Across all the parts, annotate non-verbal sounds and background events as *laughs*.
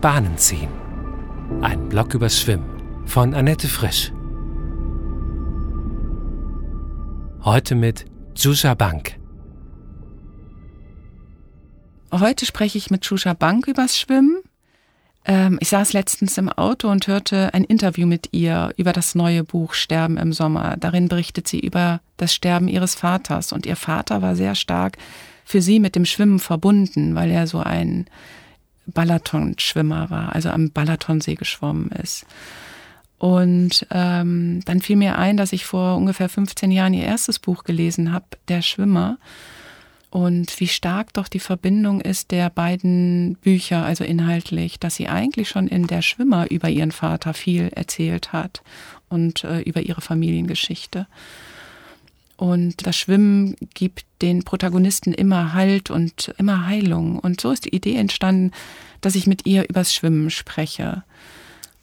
Bahnen ziehen. Ein Blog übers Schwimmen von Annette Frisch. Heute mit Jusha Bank. Heute spreche ich mit Jusha Bank übers Schwimmen. Ähm, ich saß letztens im Auto und hörte ein Interview mit ihr über das neue Buch Sterben im Sommer. Darin berichtet sie über das Sterben ihres Vaters. Und ihr Vater war sehr stark für sie mit dem Schwimmen verbunden, weil er so ein Balaton-Schwimmer war, also am Balatonsee geschwommen ist. Und ähm, dann fiel mir ein, dass ich vor ungefähr 15 Jahren ihr erstes Buch gelesen habe, Der Schwimmer und wie stark doch die Verbindung ist der beiden Bücher, also inhaltlich, dass sie eigentlich schon in der Schwimmer über ihren Vater viel erzählt hat und äh, über ihre Familiengeschichte. Und das Schwimmen gibt den Protagonisten immer Halt und immer Heilung. Und so ist die Idee entstanden, dass ich mit ihr übers Schwimmen spreche.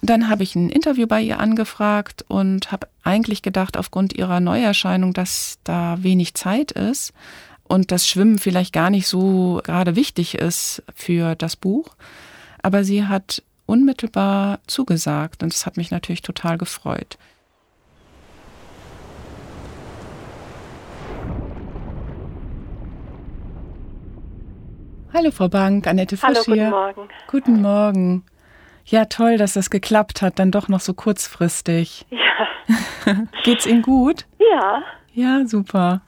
Dann habe ich ein Interview bei ihr angefragt und habe eigentlich gedacht, aufgrund ihrer Neuerscheinung, dass da wenig Zeit ist und das Schwimmen vielleicht gar nicht so gerade wichtig ist für das Buch. Aber sie hat unmittelbar zugesagt und das hat mich natürlich total gefreut. Hallo Frau Bank, Annette Fisch Hallo, guten hier. Morgen. Guten Morgen. Ja, toll, dass das geklappt hat, dann doch noch so kurzfristig. *laughs* Ja. *laughs* Geht's Ihnen gut? Ja. Ja, super.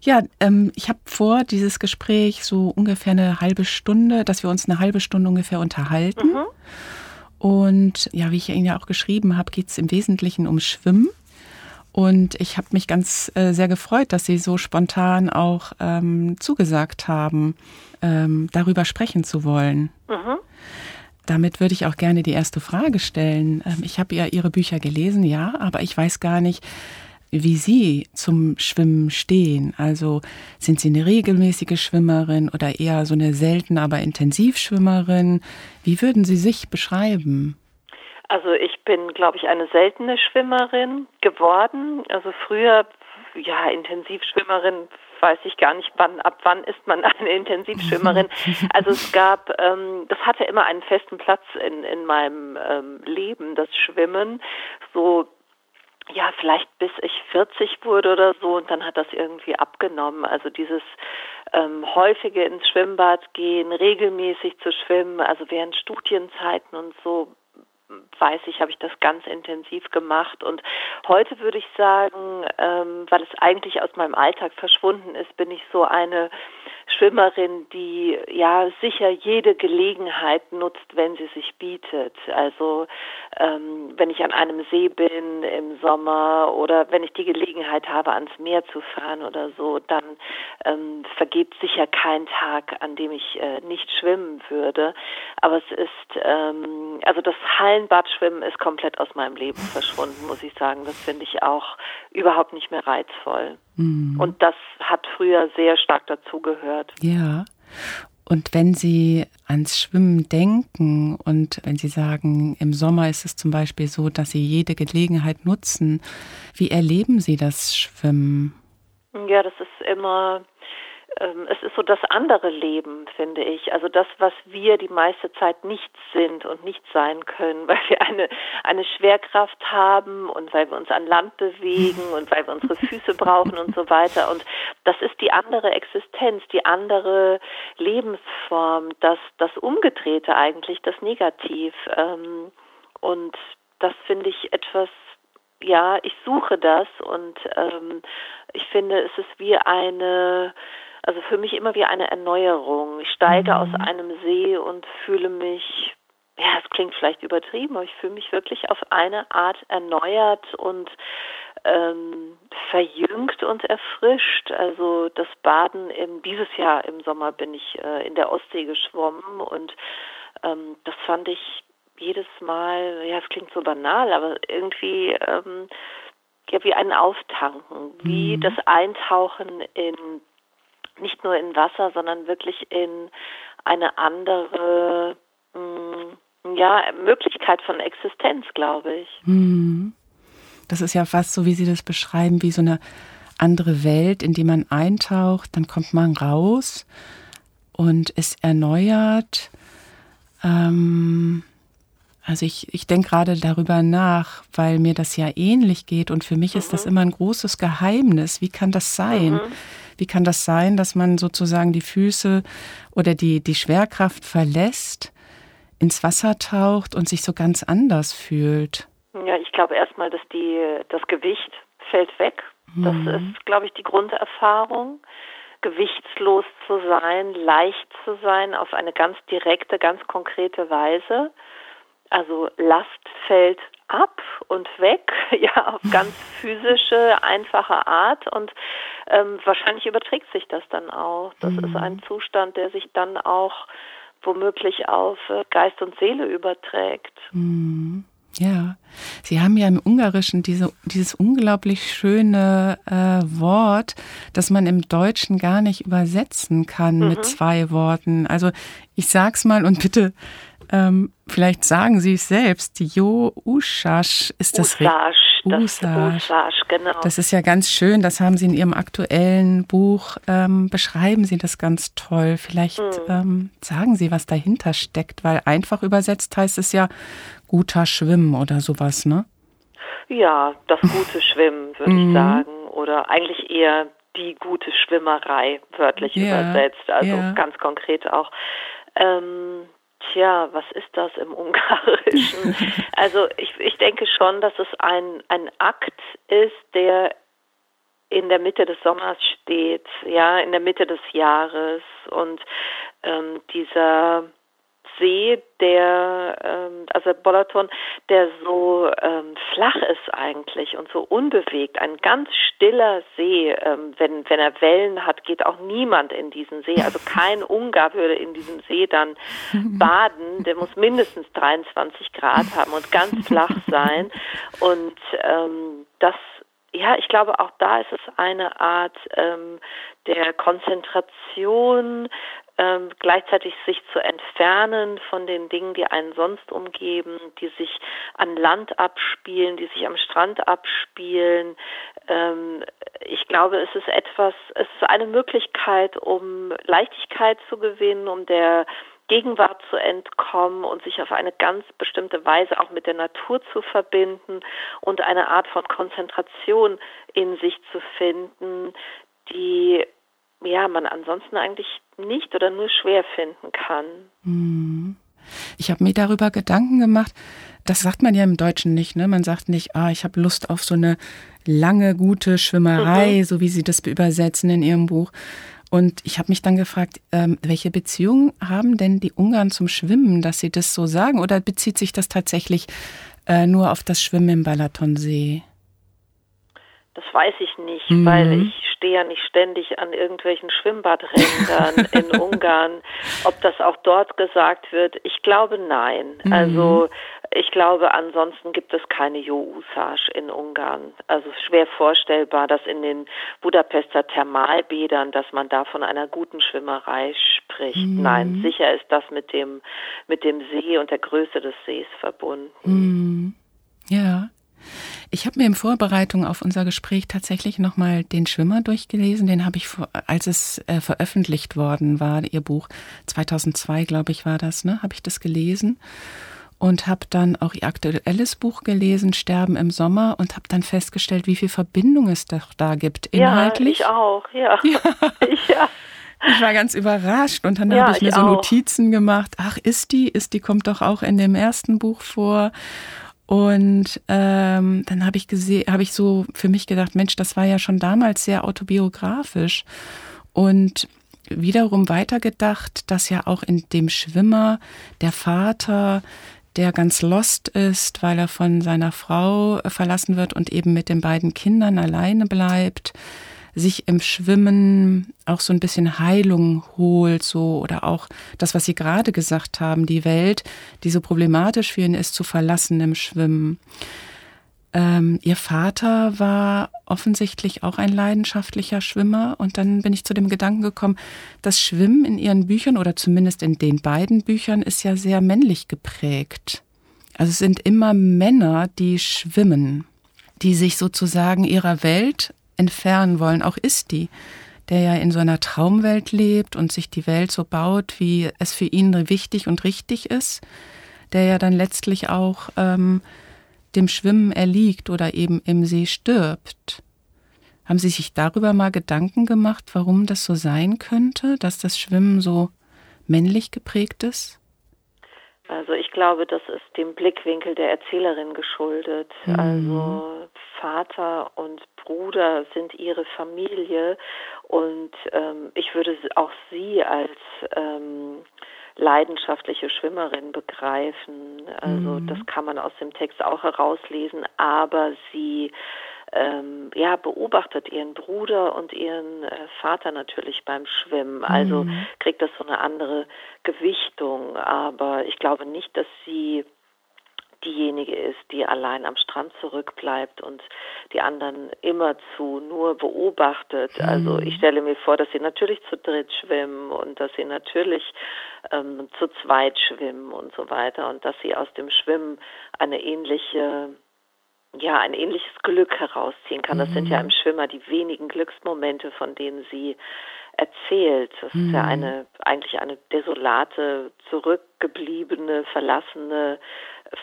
Ja, ähm, ich habe vor, dieses Gespräch so ungefähr eine halbe Stunde, dass wir uns eine halbe Stunde ungefähr unterhalten. Mhm. Und ja, wie ich Ihnen ja auch geschrieben habe, geht es im Wesentlichen um Schwimmen. Und ich habe mich ganz äh, sehr gefreut, dass Sie so spontan auch ähm, zugesagt haben, ähm, darüber sprechen zu wollen. Mhm. Damit würde ich auch gerne die erste Frage stellen. Ähm, ich habe ja Ihre Bücher gelesen, ja, aber ich weiß gar nicht, wie Sie zum Schwimmen stehen. Also sind Sie eine regelmäßige Schwimmerin oder eher so eine selten, aber Intensivschwimmerin? Wie würden Sie sich beschreiben? Also ich bin, glaube ich, eine seltene Schwimmerin geworden. Also früher, ja, Intensivschwimmerin weiß ich gar nicht, wann, ab wann ist man eine Intensivschwimmerin. *laughs* Also es gab, ähm, das hatte immer einen festen Platz in, in meinem ähm, Leben, das Schwimmen. So ja, vielleicht bis ich 40 wurde oder so und dann hat das irgendwie abgenommen. Also dieses ähm, häufige ins Schwimmbad gehen, regelmäßig zu schwimmen, also während Studienzeiten und so weiß ich, habe ich das ganz intensiv gemacht. Und heute würde ich sagen, ähm, weil es eigentlich aus meinem Alltag verschwunden ist, bin ich so eine Schwimmerin, die ja sicher jede Gelegenheit nutzt, wenn sie sich bietet. Also ähm, wenn ich an einem See bin im Sommer oder wenn ich die Gelegenheit habe, ans Meer zu fahren oder so, dann ähm, vergeht sicher kein Tag, an dem ich äh, nicht schwimmen würde. Aber es ist, ähm, also das Hallenbadschwimmen ist komplett aus meinem Leben verschwunden, muss ich sagen. Das finde ich auch überhaupt nicht mehr reizvoll. Mhm. Und das hat früher sehr stark dazugehört. Ja. Und wenn Sie ans Schwimmen denken und wenn Sie sagen, im Sommer ist es zum Beispiel so, dass Sie jede Gelegenheit nutzen, wie erleben Sie das Schwimmen? Ja, das ist immer es ist so das andere Leben, finde ich. Also das, was wir die meiste Zeit nicht sind und nicht sein können, *laughs* weil wir eine, eine Schwerkraft haben und weil wir uns an Land bewegen und weil wir unsere Füße brauchen und so weiter. Und das ist die andere Existenz, die andere Lebensform, das, das Umgedrehte eigentlich, das Negativ. Ähm, und das finde ich etwas, ja, ich suche das und ähm, ich finde, es ist wie eine also für mich immer wie eine Erneuerung. Ich steige mhm. aus einem See und fühle mich, ja, es klingt vielleicht übertrieben, aber ich fühle mich wirklich auf eine Art erneuert und ähm, verjüngt und erfrischt. Also das Baden im, dieses Jahr im Sommer bin ich äh, in der Ostsee geschwommen und ähm, das fand ich jedes Mal, ja, es klingt so banal, aber irgendwie ähm, ja wie ein Auftanken, wie mhm. das Eintauchen in nicht nur in Wasser, sondern wirklich in eine andere mh, mm, ja, Möglichkeit von Existenz, glaube ich. Hm. Das ist ja fast so, wie Sie das beschreiben, wie so eine andere Welt, in die man eintaucht, dann kommt man raus und ist erneuert. Ähm, also ich, ich denke gerade darüber nach, weil mir das ja ähnlich geht und für mich mhm. ist das mhm. immer ein großes Geheimnis. Wie kann das sein? Mhm. Wie kann das sein, dass man sozusagen die Füße oder die, die Schwerkraft verlässt, ins Wasser taucht und sich so ganz anders fühlt? Ja, ich glaube erstmal, dass die, das Gewicht fällt weg. Das mhm. ist, glaube ich, die Grunderfahrung gewichtslos zu sein, leicht zu sein, auf eine ganz direkte, ganz konkrete Weise. Also Last fällt ab und weg, *laughs* ja, auf ganz physische, einfache Art und ähm, wahrscheinlich überträgt sich das dann auch. Das mhm. ist ein. Zustand, der sich dann auch womöglich auf äh, Geist und Seele überträgt. Mhm. Ja, Sie haben ja im Ungarischen diese, dieses unglaublich schöne äh, Wort, das man im Deutschen gar nicht übersetzen kann mhm. mit zwei Worten. Also ich sag's mal und bitte ähm, vielleicht sagen Sie es selbst. Jo Ushash ist das Usage, Usage. Usage, genau. Das ist ja ganz schön. Das haben Sie in Ihrem aktuellen Buch ähm, beschreiben Sie das ganz toll. Vielleicht hm. ähm, sagen Sie, was dahinter steckt, weil einfach übersetzt heißt es ja guter Schwimmen oder sowas, ne? Ja, das gute Schwimmen würde ich mhm. sagen oder eigentlich eher die gute Schwimmerei wörtlich ja, übersetzt, also ja. ganz konkret auch. Ähm, Tja, was ist das im Ungarischen? *laughs* also ich, ich denke schon, dass es ein, ein Akt ist, der in der Mitte des Sommers steht, ja, in der Mitte des Jahres und ähm, dieser See, der, ähm, also Bolaton, der so ähm, flach ist eigentlich und so unbewegt, ein ganz stiller See. Ähm, wenn, wenn er Wellen hat, geht auch niemand in diesen See. Also *laughs* kein Ungar würde in diesem See dann baden. Der muss mindestens 23 Grad haben und ganz flach sein. Und ähm, das ja, ich glaube, auch da ist es eine Art ähm, der Konzentration, ähm, gleichzeitig sich zu entfernen von den Dingen, die einen sonst umgeben, die sich an Land abspielen, die sich am Strand abspielen. Ähm, ich glaube, es ist etwas, es ist eine Möglichkeit, um Leichtigkeit zu gewinnen, um der Gegenwart zu entkommen und sich auf eine ganz bestimmte Weise auch mit der Natur zu verbinden und eine Art von Konzentration in sich zu finden, die ja man ansonsten eigentlich nicht oder nur schwer finden kann. Hm. Ich habe mir darüber Gedanken gemacht. Das sagt man ja im Deutschen nicht, ne? Man sagt nicht, ah, ich habe Lust auf so eine lange, gute Schwimmerei, mhm. so wie Sie das übersetzen in Ihrem Buch. Und ich habe mich dann gefragt, ähm, welche Beziehungen haben denn die Ungarn zum Schwimmen, dass sie das so sagen? Oder bezieht sich das tatsächlich äh, nur auf das Schwimmen im Balatonsee? Das weiß ich nicht, mhm. weil ich stehe ja nicht ständig an irgendwelchen Schwimmbadrändern *laughs* in Ungarn. Ob das auch dort gesagt wird, ich glaube nein. Mhm. Also ich glaube, ansonsten gibt es keine Jo-Usage in Ungarn. Also schwer vorstellbar, dass in den Budapester Thermalbädern, dass man da von einer guten Schwimmerei spricht. Mhm. Nein, sicher ist das mit dem, mit dem See und der Größe des Sees verbunden. Mhm. Ja. Ich habe mir in Vorbereitung auf unser Gespräch tatsächlich nochmal den Schwimmer durchgelesen. Den habe ich, als es äh, veröffentlicht worden war, Ihr Buch, 2002, glaube ich, war das, ne? Habe ich das gelesen und habe dann auch Ihr aktuelles Buch gelesen, Sterben im Sommer, und habe dann festgestellt, wie viel Verbindung es doch da gibt inhaltlich. Ja, ich auch, ja. ja. *laughs* ich, ja. Ich war ganz überrascht und dann ja, habe ich mir ich so auch. Notizen gemacht. Ach, ist die? Ist die kommt doch auch in dem ersten Buch vor. Und ähm, dann habe ich gesehen, habe ich so für mich gedacht, Mensch, das war ja schon damals sehr autobiografisch. Und wiederum weitergedacht, dass ja auch in dem Schwimmer der Vater, der ganz lost ist, weil er von seiner Frau verlassen wird und eben mit den beiden Kindern alleine bleibt, sich im Schwimmen auch so ein bisschen Heilung holt, so oder auch das, was Sie gerade gesagt haben, die Welt, die so problematisch für ihn ist, zu verlassen im Schwimmen. Ähm, ihr Vater war offensichtlich auch ein leidenschaftlicher Schwimmer und dann bin ich zu dem Gedanken gekommen, das Schwimmen in ihren Büchern oder zumindest in den beiden Büchern ist ja sehr männlich geprägt. Also es sind immer Männer, die schwimmen, die sich sozusagen ihrer Welt entfernen wollen. Auch ist die, der ja in so einer Traumwelt lebt und sich die Welt so baut, wie es für ihn wichtig und richtig ist, der ja dann letztlich auch ähm, dem Schwimmen erliegt oder eben im See stirbt. Haben Sie sich darüber mal Gedanken gemacht, warum das so sein könnte, dass das Schwimmen so männlich geprägt ist? Also ich glaube, das ist dem Blickwinkel der Erzählerin geschuldet. Mhm. Also Vater und Bruder sind ihre Familie und ähm, ich würde auch sie als ähm, leidenschaftliche Schwimmerin begreifen. Also mhm. das kann man aus dem Text auch herauslesen, aber sie ähm, ja, beobachtet ihren Bruder und ihren äh, Vater natürlich beim Schwimmen. Also mhm. kriegt das so eine andere Gewichtung. Aber ich glaube nicht, dass sie diejenige ist, die allein am Strand zurückbleibt und die anderen immerzu nur beobachtet. Mhm. Also ich stelle mir vor, dass sie natürlich zu dritt schwimmen und dass sie natürlich ähm, zu zweit schwimmen und so weiter und dass sie aus dem Schwimmen eine ähnliche ja, ein ähnliches Glück herausziehen kann. Das mhm. sind ja mhm. im Schwimmer die wenigen Glücksmomente, von denen sie erzählt. Das mhm. ist ja mhm. eine, eigentlich eine desolate, zurückgebliebene, verlassene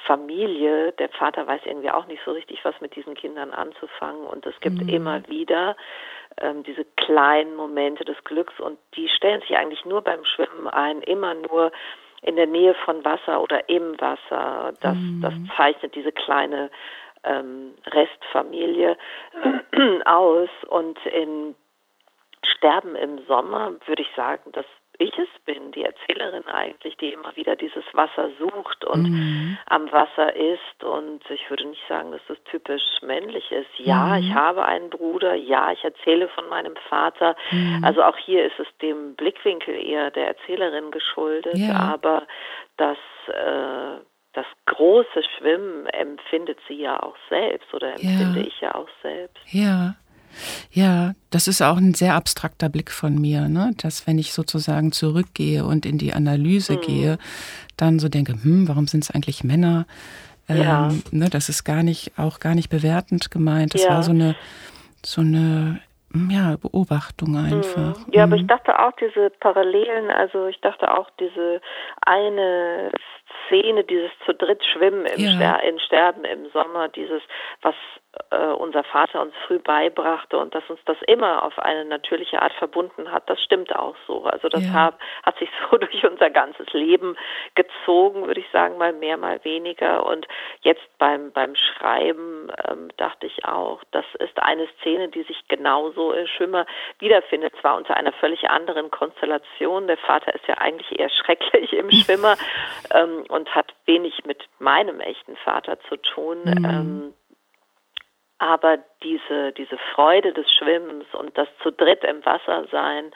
Familie. Der Vater weiß irgendwie auch nicht so richtig, was mit diesen Kindern anzufangen. Und es gibt mhm. immer wieder ähm, diese kleinen Momente des Glücks und die stellen sich eigentlich nur beim Schwimmen ein, immer nur in der Nähe von Wasser oder im Wasser. Das, mhm. das zeichnet diese kleine ähm, Restfamilie *clears throat* aus. Und in Sterben im Sommer würde ich sagen, dass ich es bin, die Erzählerin eigentlich, die immer wieder dieses Wasser sucht und mhm. am Wasser ist. Und ich würde nicht sagen, dass das typisch männlich ist. Ja, mhm. ich habe einen Bruder. Ja, ich erzähle von meinem Vater. Mhm. Also auch hier ist es dem Blickwinkel eher der Erzählerin geschuldet. Ja. Aber das äh, das große Schwimmen empfindet sie ja auch selbst oder empfinde ja. ich ja auch selbst. Ja. Ja, das ist auch ein sehr abstrakter Blick von mir, ne? dass wenn ich sozusagen zurückgehe und in die Analyse hm. gehe, dann so denke, hm, warum sind es eigentlich Männer? Ähm, ja. ne, das ist gar nicht, auch gar nicht bewertend gemeint. Das ja. war so eine, so eine ja, Beobachtung einfach. Ja, aber ich hm. dachte auch diese Parallelen, also ich dachte auch diese eine Szene, dieses zu dritt Schwimmen im ja. Ster in Sterben im Sommer, dieses, was äh, unser Vater uns früh beibrachte und dass uns das immer auf eine natürliche Art verbunden hat, das stimmt auch so. Also das ja. hat, hat sich so *laughs* durch unser ganzes Leben gezogen, würde ich sagen, mal mehr, mal weniger. Und jetzt beim, beim Schreiben ähm, dachte ich auch, das ist eine Szene, die sich genauso in Schwimmer wiederfindet, zwar unter einer völlig anderen Konstellation. Der Vater ist ja eigentlich eher *laughs* schrecklich im Schwimmer *laughs* ähm, und hat wenig mit meinem echten Vater zu tun. Mhm. Ähm, aber diese, diese Freude des Schwimmens und das zu dritt im Wasser sein,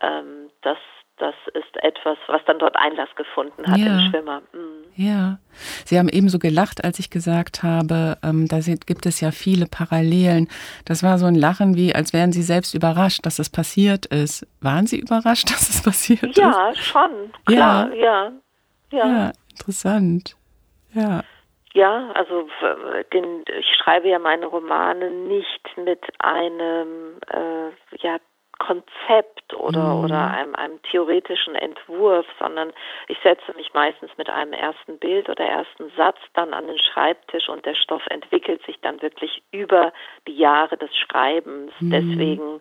ähm, das, das ist etwas, was dann dort Einlass gefunden hat ja. im Schwimmer. Mhm. Ja, Sie haben ebenso gelacht, als ich gesagt habe, ähm, da gibt es ja viele Parallelen. Das war so ein Lachen, wie als wären Sie selbst überrascht, dass es passiert ist. Waren Sie überrascht, *laughs* dass es passiert ja, ist? Ja, schon. Klar, ja. Ja, ja. ja interessant. Ja. Ja, also den, ich schreibe ja meine Romane nicht mit einem äh, ja, Konzept oder, mhm. oder einem, einem theoretischen Entwurf, sondern ich setze mich meistens mit einem ersten Bild oder ersten Satz dann an den Schreibtisch und der Stoff entwickelt sich dann wirklich über die Jahre des Schreibens. Mhm. Deswegen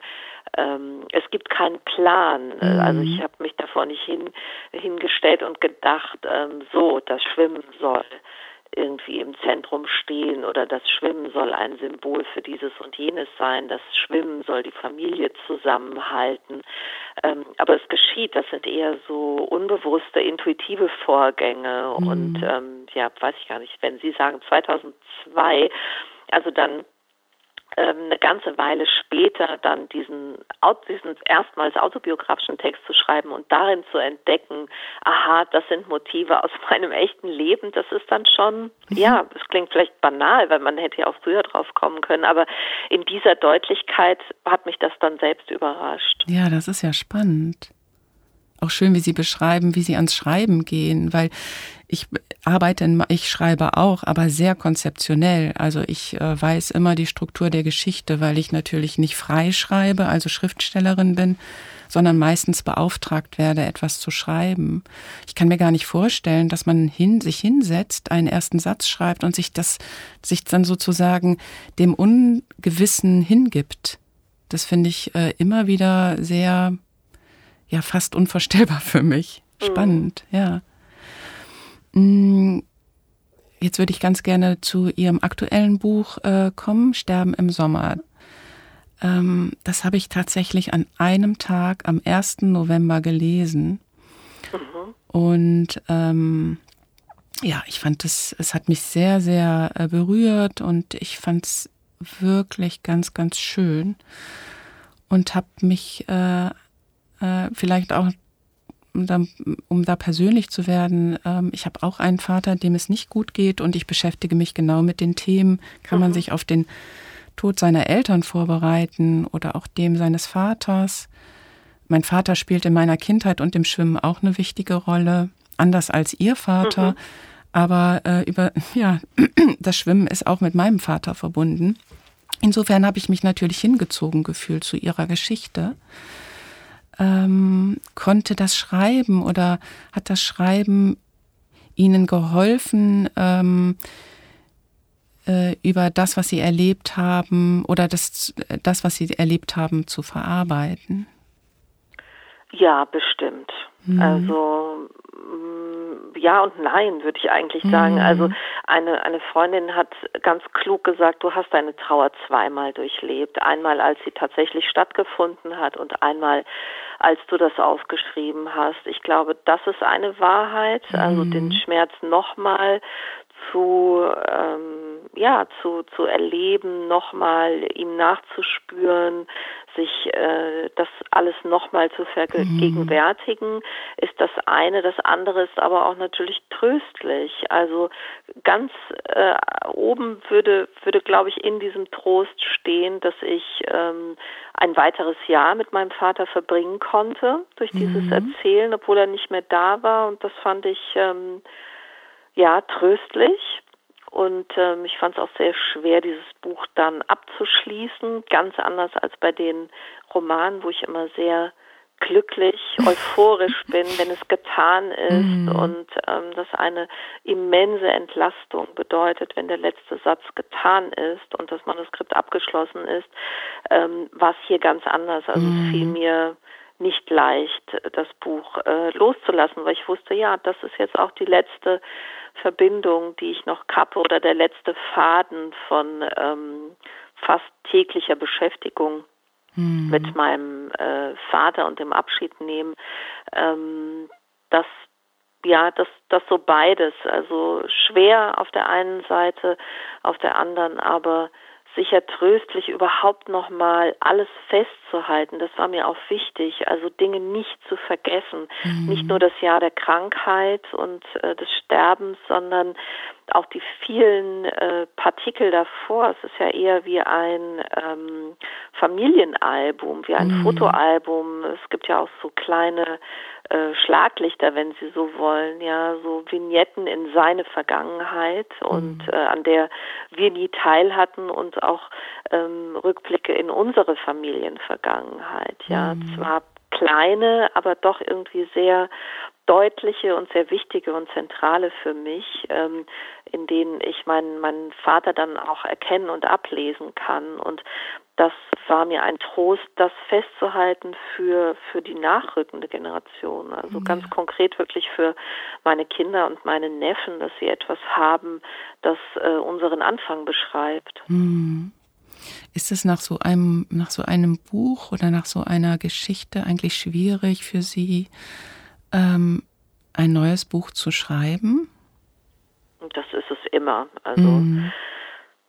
ähm, es gibt keinen Plan. Mhm. Also ich habe mich davor nicht hin, hingestellt und gedacht, ähm, so, das Schwimmen soll irgendwie im Zentrum stehen oder das Schwimmen soll ein Symbol für dieses und jenes sein, das Schwimmen soll die Familie zusammenhalten. Ähm, aber es geschieht, das sind eher so unbewusste, intuitive Vorgänge mhm. und ähm, ja, weiß ich gar nicht, wenn Sie sagen 2002, also dann ähm, eine ganze Weile später dann diesen, diesen erstmals autobiografischen Text zu schreiben und darin zu entdecken, aha, das sind Motive aus *laughs* meinem echten Leben, das ist dann schon, mhm. ja, es klingt vielleicht banal, weil man hätte ja auch früher drauf kommen können, aber in dieser Deutlichkeit hat mich das dann selbst überrascht. Ja, das ist ja spannend. Auch schön, wie Sie beschreiben, wie Sie ans Schreiben gehen, weil ich arbeite, ich schreibe auch, aber sehr konzeptionell. Also ich äh, weiß immer die Struktur der Geschichte, weil ich natürlich nicht frei schreibe, also Schriftstellerin bin, sondern meistens beauftragt werde, etwas zu schreiben. Ich kann mir gar nicht vorstellen, dass man hin, sich hinsetzt, einen ersten Satz schreibt und sich das, sich dann sozusagen dem Ungewissen hingibt. Das finde ich äh, immer wieder sehr, ja, fast unvorstellbar für mich. Mhm. Spannend, mhm. ja. Mm, jetzt würde ich ganz gerne zu Ihrem aktuellen Buch äh, kommen, Sterben im Sommer. Ähm, das habe ich tatsächlich an einem Tag am 1. November gelesen. Mhm. Und ähm, ja, ich fand es, es hat mich sehr, sehr äh, berührt und ich fand es wirklich ganz, ganz schön und habe mich äh, äh, vielleicht auch, um da, um da persönlich zu werden, ähm, ich habe auch einen Vater, dem es nicht gut geht und ich beschäftige mich genau mit den Themen. Kann mhm. man sich auf den Tod seiner Eltern vorbereiten oder auch dem seines Vaters. Mein Vater spielt in meiner Kindheit und im Schwimmen auch eine wichtige Rolle, anders als ihr Vater. Mhm. Aber äh, über *laughs* ja, *clears throat* das Schwimmen ist auch mit meinem Vater verbunden. Insofern habe ich mich natürlich hingezogen gefühlt zu ihrer Geschichte. Ähm, konnte das Schreiben oder hat das Schreiben Ihnen geholfen, ähm, äh, über das, was sie erlebt haben oder das, das, was sie erlebt haben, zu verarbeiten? Ja, bestimmt. Mhm. Also mm, ja und nein, würde ich eigentlich sagen. Mhm. Also eine, eine Freundin hat ganz klug gesagt, du hast deine Trauer zweimal durchlebt. Einmal, als sie tatsächlich stattgefunden hat und einmal, als du das aufgeschrieben hast. Ich glaube, das ist eine Wahrheit, also mhm. den Schmerz nochmal zu ähm, ja zu zu erleben, nochmal ihm nachzuspüren, sich äh, das alles nochmal zu vergegenwärtigen, mhm. ist das eine. Das andere ist aber auch natürlich tröstlich. Also ganz äh, oben würde würde glaube ich in diesem Trost stehen, dass ich ähm, ein weiteres Jahr mit meinem Vater verbringen konnte durch dieses mhm. Erzählen, obwohl er nicht mehr da war und das fand ich ähm, ja, tröstlich. Und ähm, ich fand es auch sehr schwer, dieses Buch dann abzuschließen. Ganz anders als bei den Romanen, wo ich immer sehr glücklich, *laughs* euphorisch bin, wenn es getan ist mm. und ähm, das eine immense Entlastung bedeutet, wenn der letzte Satz getan ist und das Manuskript abgeschlossen ist, ähm, war es hier ganz anders. Also mm. es fiel mhm. mir nicht leicht, das Buch äh, loszulassen, weil ich wusste, ja, das ist jetzt auch die letzte Verbindung, die ich noch kappe oder der letzte Faden von ähm, fast täglicher Beschäftigung mhm. mit meinem äh, Vater und dem Abschied nehmen. Ähm, das ja, das, das so beides, also schwer auf der einen Seite, auf der anderen aber sicher tröstlich, überhaupt nochmal alles festzuhalten. Das war mir auch wichtig, also Dinge nicht zu vergessen. Mhm. Nicht nur das Jahr der Krankheit und äh, des Sterbens, sondern auch die vielen äh, Partikel davor. Es ist ja eher wie ein ähm, Familienalbum, wie ein mhm. Fotoalbum. Es gibt ja auch so kleine äh, Schlaglichter, wenn Sie so wollen, ja, so Vignetten in seine Vergangenheit und mhm. äh, an der wir nie teil hatten und auch ähm, Rückblicke in unsere Familienvergangenheit, ja, mhm. zwar kleine, aber doch irgendwie sehr deutliche und sehr wichtige und zentrale für mich, ähm, in denen ich meinen, meinen Vater dann auch erkennen und ablesen kann. Und das war mir ein Trost, das festzuhalten für, für die nachrückende Generation. Also ja. ganz konkret wirklich für meine Kinder und meine Neffen, dass sie etwas haben, das äh, unseren Anfang beschreibt. Mhm. Ist es nach so einem, nach so einem Buch oder nach so einer Geschichte eigentlich schwierig für Sie, ähm, ein neues Buch zu schreiben? Das ist es immer. Also mm.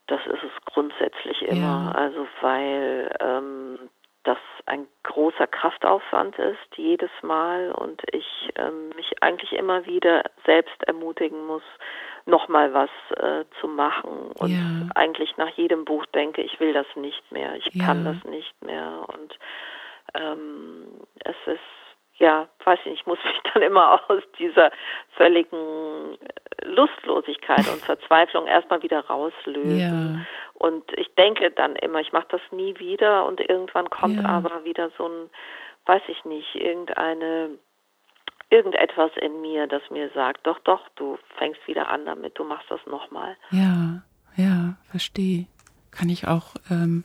das ist es grundsätzlich immer. Ja. Also weil ähm, das ein großer Kraftaufwand ist, jedes Mal und ich ähm, mich eigentlich immer wieder selbst ermutigen muss, nochmal was äh, zu machen und ja. eigentlich nach jedem Buch denke, ich will das nicht mehr, ich ja. kann das nicht mehr und ähm, es ist ja weiß nicht, ich muss mich dann immer *laughs* aus dieser völligen Lustlosigkeit und Verzweiflung erstmal wieder rauslösen. Ja. Und ich denke dann immer, ich mache das nie wieder und irgendwann kommt ja. aber wieder so ein, weiß ich nicht, irgendeine irgendetwas in mir, das mir sagt, doch, doch, du fängst wieder an damit, du machst das nochmal. Ja, ja, verstehe. Kann ich auch ähm,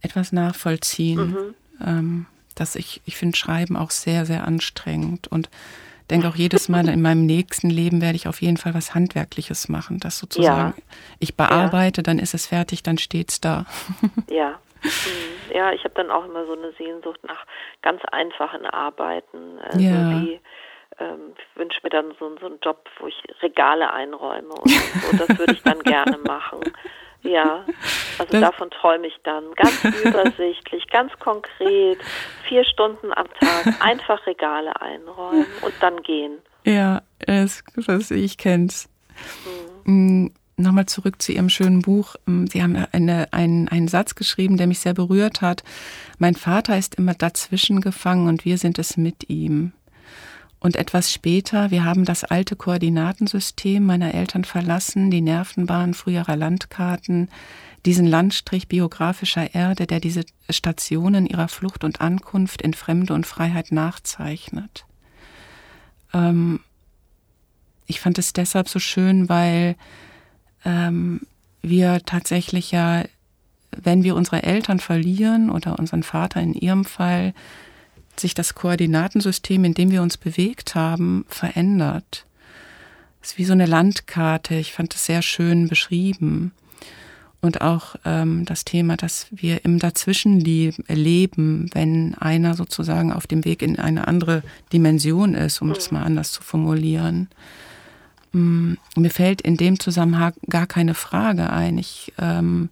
etwas nachvollziehen. Mhm. Ähm, dass ich, ich finde Schreiben auch sehr, sehr anstrengend und denke auch jedes Mal in meinem nächsten Leben werde ich auf jeden Fall was Handwerkliches machen, das sozusagen ja. ich bearbeite, ja. dann ist es fertig, dann steht es da. *laughs* Ja. Mhm. Ja, ich habe dann auch immer so eine Sehnsucht nach ganz einfachen Arbeiten. Also ja. wie, ähm, ich wünsche mir dann so, so einen Job, wo ich Regale einräume und so. Das würde ich dann gerne *laughs* machen. Ja, also das davon träume ich dann. Ganz *laughs* übersichtlich, ganz konkret, vier Stunden am Tag, *laughs* einfach Regale einräumen und dann gehen. Ja, es, das, ich kenn's. Mhm. Nochmal zurück zu Ihrem schönen Buch. Mm, Sie haben eine, einen, einen Satz geschrieben, der mich sehr berührt hat. Mein Vater ist immer dazwischen gefangen und wir sind es mit ihm. Und etwas später, wir haben das alte Koordinatensystem meiner Eltern verlassen, die Nervenbahn früherer Landkarten, diesen Landstrich biografischer Erde, der diese Stationen ihrer Flucht und Ankunft in Fremde und Freiheit nachzeichnet. Ähm, ich fand es deshalb so schön, weil ähm, wir tatsächlich ja, wenn wir unsere Eltern verlieren oder unseren Vater in ihrem Fall, sich das Koordinatensystem, in dem wir uns bewegt haben, verändert. Es ist wie so eine Landkarte. Ich fand es sehr schön beschrieben. Und auch ähm, das Thema, dass wir im Dazwischen leben, wenn einer sozusagen auf dem Weg in eine andere Dimension ist, um es mal anders zu formulieren. Ähm, mir fällt in dem Zusammenhang gar keine Frage ein. Ich ähm,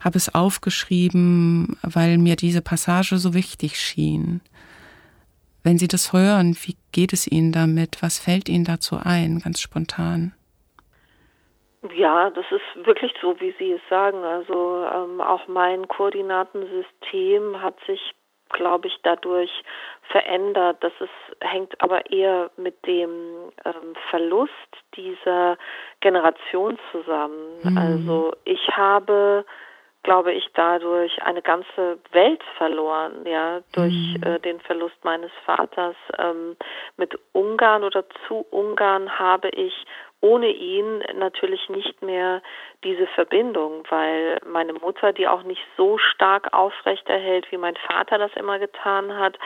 habe es aufgeschrieben, weil mir diese Passage so wichtig schien. Wenn Sie das hören, wie geht es Ihnen damit? Was fällt Ihnen dazu ein, ganz spontan? Ja, das ist wirklich so, wie Sie es sagen. Also ähm, auch mein Koordinatensystem hat sich, glaube ich, dadurch verändert. Das ist, hängt aber eher mit dem ähm, Verlust dieser Generation zusammen. Mhm. Also ich habe glaube ich, dadurch eine ganze Welt verloren, ja, durch mhm. äh, den Verlust meines Vaters. Ähm, mit Ungarn oder zu Ungarn habe ich ohne ihn natürlich nicht mehr diese Verbindung, weil meine Mutter die auch nicht so stark aufrechterhält, wie mein Vater das immer getan hat.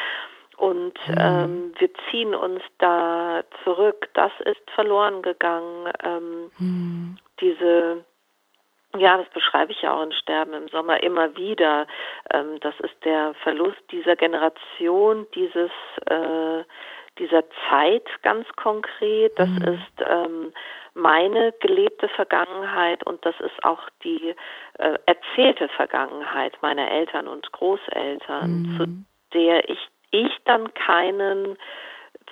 Und mhm. ähm, wir ziehen uns da zurück. Das ist verloren gegangen. Ähm, mhm. Diese ja, das beschreibe ich ja auch in Sterben im Sommer immer wieder. Ähm, das ist der Verlust dieser Generation, dieses äh, dieser Zeit ganz konkret. Das mhm. ist ähm, meine gelebte Vergangenheit und das ist auch die äh, erzählte Vergangenheit meiner Eltern und Großeltern, mhm. zu der ich ich dann keinen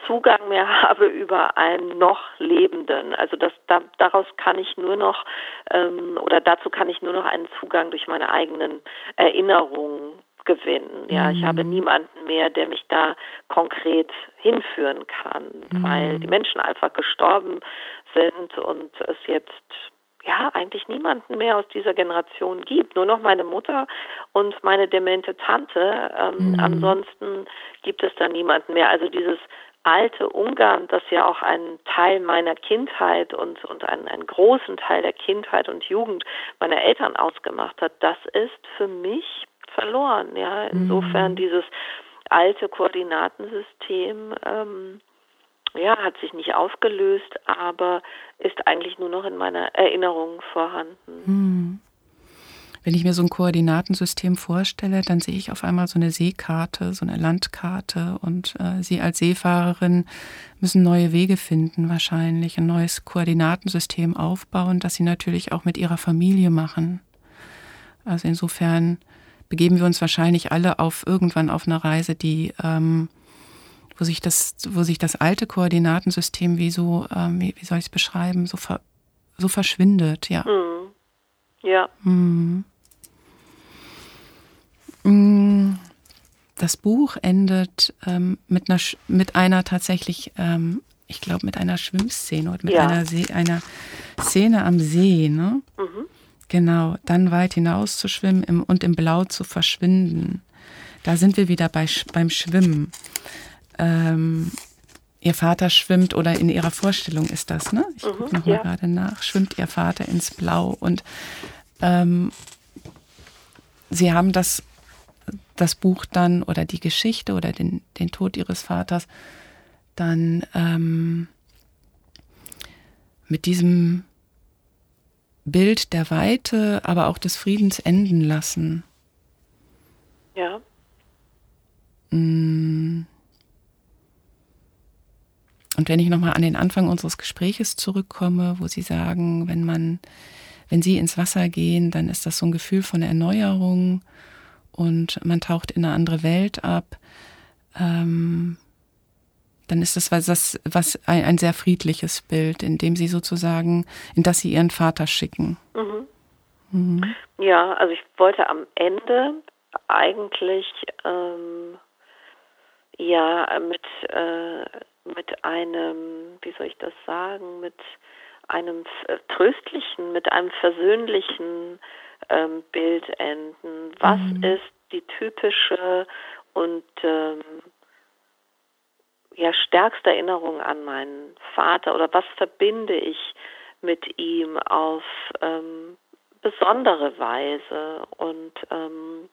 Zugang mehr habe über einen noch Lebenden. Also das, da, daraus kann ich nur noch ähm, oder dazu kann ich nur noch einen Zugang durch meine eigenen Erinnerungen gewinnen. Ja, mhm. ich habe mhm. niemanden mehr, der mich da konkret hinführen kann, mhm. weil die Menschen einfach gestorben sind und es jetzt ja eigentlich niemanden mehr aus dieser Generation gibt. Nur noch meine Mutter und meine demente Tante. Ähm, mhm. Ansonsten gibt es da niemanden mehr. Also dieses alte Ungarn, das ja auch einen Teil meiner Kindheit und, und einen, einen großen Teil der Kindheit und Jugend meiner Eltern ausgemacht hat, das ist für mich verloren. Ja, insofern mhm. dieses alte Koordinatensystem ähm, ja, hat sich nicht aufgelöst, aber ist eigentlich nur noch in meiner Erinnerung vorhanden. Wenn ich mir so ein Koordinatensystem vorstelle, dann sehe ich auf einmal so eine Seekarte, so eine Landkarte und äh, Sie als Seefahrerin müssen neue Wege finden, wahrscheinlich ein neues Koordinatensystem aufbauen, das Sie natürlich auch mit Ihrer Familie machen. Also insofern begeben wir uns wahrscheinlich alle auf irgendwann auf eine Reise, die ähm, wo sich das, wo sich das alte Koordinatensystem wie so, ähm, wie, wie soll ich es beschreiben, so, ver, so verschwindet, ja. Mhm. Ja. Mhm. Mm, das Buch endet ähm, mit, einer, mit einer tatsächlich, ähm, ich glaube, mit einer Schwimmszene oder mit ja. einer, See, einer Szene am See, ne? Mhm. Genau, dann weit hinaus zu schwimmen im, und im Blau zu verschwinden. Da sind wir wieder bei, beim Schwimmen. Ähm, ihr Vater schwimmt oder in ihrer Vorstellung ist das, ne? Ich gucke mhm, nochmal ja. gerade nach. Schwimmt ihr Vater ins Blau und ähm, sie haben das, das Buch dann oder die Geschichte oder den, den Tod ihres Vaters dann ähm, mit diesem Bild der Weite, aber auch des Friedens enden lassen. Ja. Mm. Und wenn ich nochmal an den Anfang unseres Gespräches zurückkomme, wo Sie sagen, wenn man, wenn Sie ins Wasser gehen, dann ist das so ein Gefühl von Erneuerung und man taucht in eine andere Welt ab. Ähm, dann ist das was, was ein, ein, sehr friedliches Bild, in dem sie sozusagen, in das sie ihren Vater schicken. Mhm. Mhm. Ja, also ich wollte am Ende eigentlich ähm, ja mit äh, mit einem, wie soll ich das sagen, mit einem tröstlichen, mit einem versöhnlichen ähm, Bild enden. Was mhm. ist die typische und ähm, ja stärkste Erinnerung an meinen Vater oder was verbinde ich mit ihm auf ähm, besondere Weise und ähm,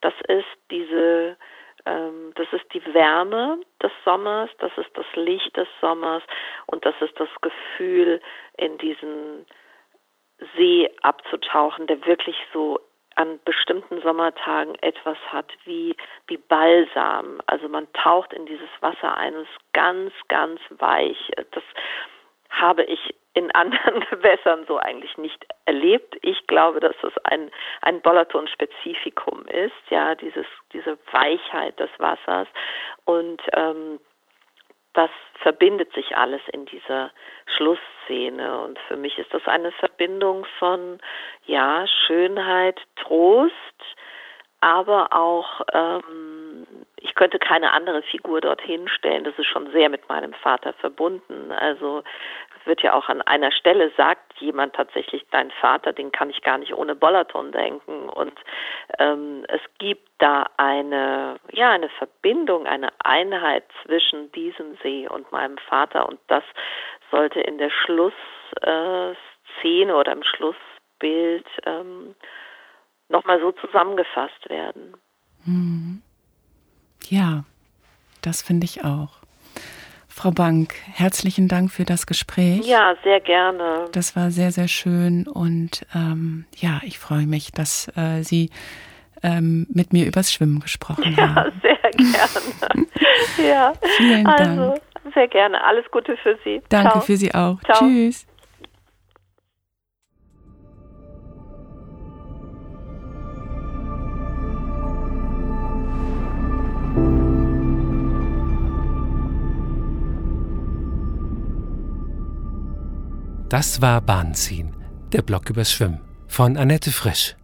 das ist diese ähm, das ist die Wärme des Sommers, das ist das Licht des Sommers und das ist das Gefühl, in diesen See abzutauchen, der wirklich so an bestimmten Sommertagen etwas hat wie, wie Balsam. Also man taucht in dieses Wasser ein und ist ganz, ganz weich. Das habe ich in anderen *laughs* Gewässern so eigentlich nicht erlebt. Ich glaube, dass das ein, ein Bolaton-Spezifikum ist, ja, dieses, diese Weichheit des Wassers. Und ähm, das verbindet sich alles in dieser Schlussszene. Und für mich ist das eine Verbindung von, ja, Schönheit, Trost, aber auch, ähm, ich könnte keine andere Figur dorthin stellen. Das ist schon sehr mit meinem Vater verbunden. Also wird ja auch an einer Stelle sagt jemand tatsächlich, dein Vater, den kann ich gar nicht ohne Bollaton denken. Und ähm, es gibt da eine, ja, eine Verbindung, eine Einheit zwischen diesem See und meinem Vater. Und das sollte in der Schlussszene äh, oder im Schlussbild ähm, nochmal so zusammengefasst werden. Mhm. Ja, das finde ich auch. Frau Bank, herzlichen Dank für das Gespräch. Ja, sehr gerne. Das war sehr, sehr schön und ähm, ja, ich freue mich, dass äh, Sie ähm, mit mir übers Schwimmen gesprochen ja, haben. Ja, *laughs* sehr gerne. *laughs* ja, vielen also, Dank. Sehr gerne. Alles Gute für Sie. Danke Ciao. für Sie auch. Ciao. Tschüss. Das war Bahnziehen, der Blog übers Schwimmen von Annette Frisch.